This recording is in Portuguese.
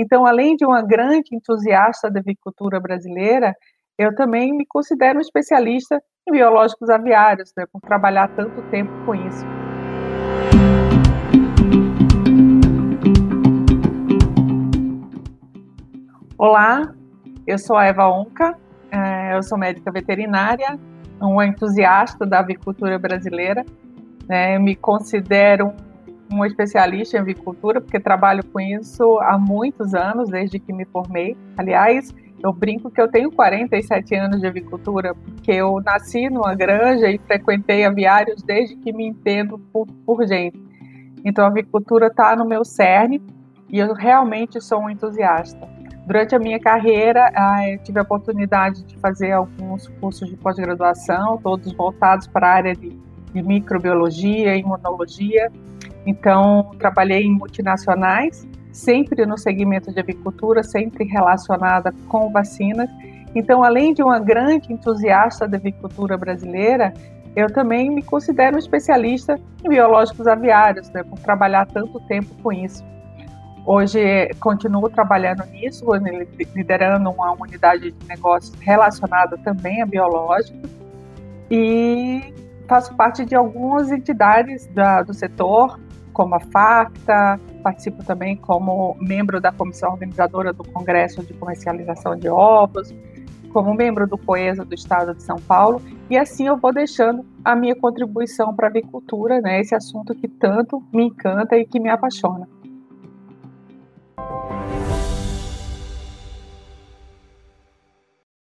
Então, além de uma grande entusiasta da avicultura brasileira, eu também me considero um especialista em biológicos aviários, né, por trabalhar tanto tempo com isso. Olá, eu sou a Eva Onca, é, eu sou médica veterinária, uma entusiasta da avicultura brasileira, né, me considero um especialista em avicultura, porque trabalho com isso há muitos anos, desde que me formei. Aliás, eu brinco que eu tenho 47 anos de avicultura, porque eu nasci numa granja e frequentei aviários desde que me entendo por, por gente. Então, a avicultura está no meu cerne e eu realmente sou um entusiasta. Durante a minha carreira, ah, eu tive a oportunidade de fazer alguns cursos de pós-graduação, todos voltados para a área de, de microbiologia, imunologia. Então, trabalhei em multinacionais, sempre no segmento de avicultura, sempre relacionada com vacinas. Então, além de uma grande entusiasta da avicultura brasileira, eu também me considero um especialista em biológicos aviários, né, por trabalhar tanto tempo com isso. Hoje continuo trabalhando nisso, liderando uma unidade de negócios relacionada também a biológicos e faço parte de algumas entidades da, do setor, como a FACTA, participo também como membro da comissão organizadora do Congresso de Comercialização de Ovos, como membro do COESA do Estado de São Paulo, e assim eu vou deixando a minha contribuição para a avicultura, né, esse assunto que tanto me encanta e que me apaixona.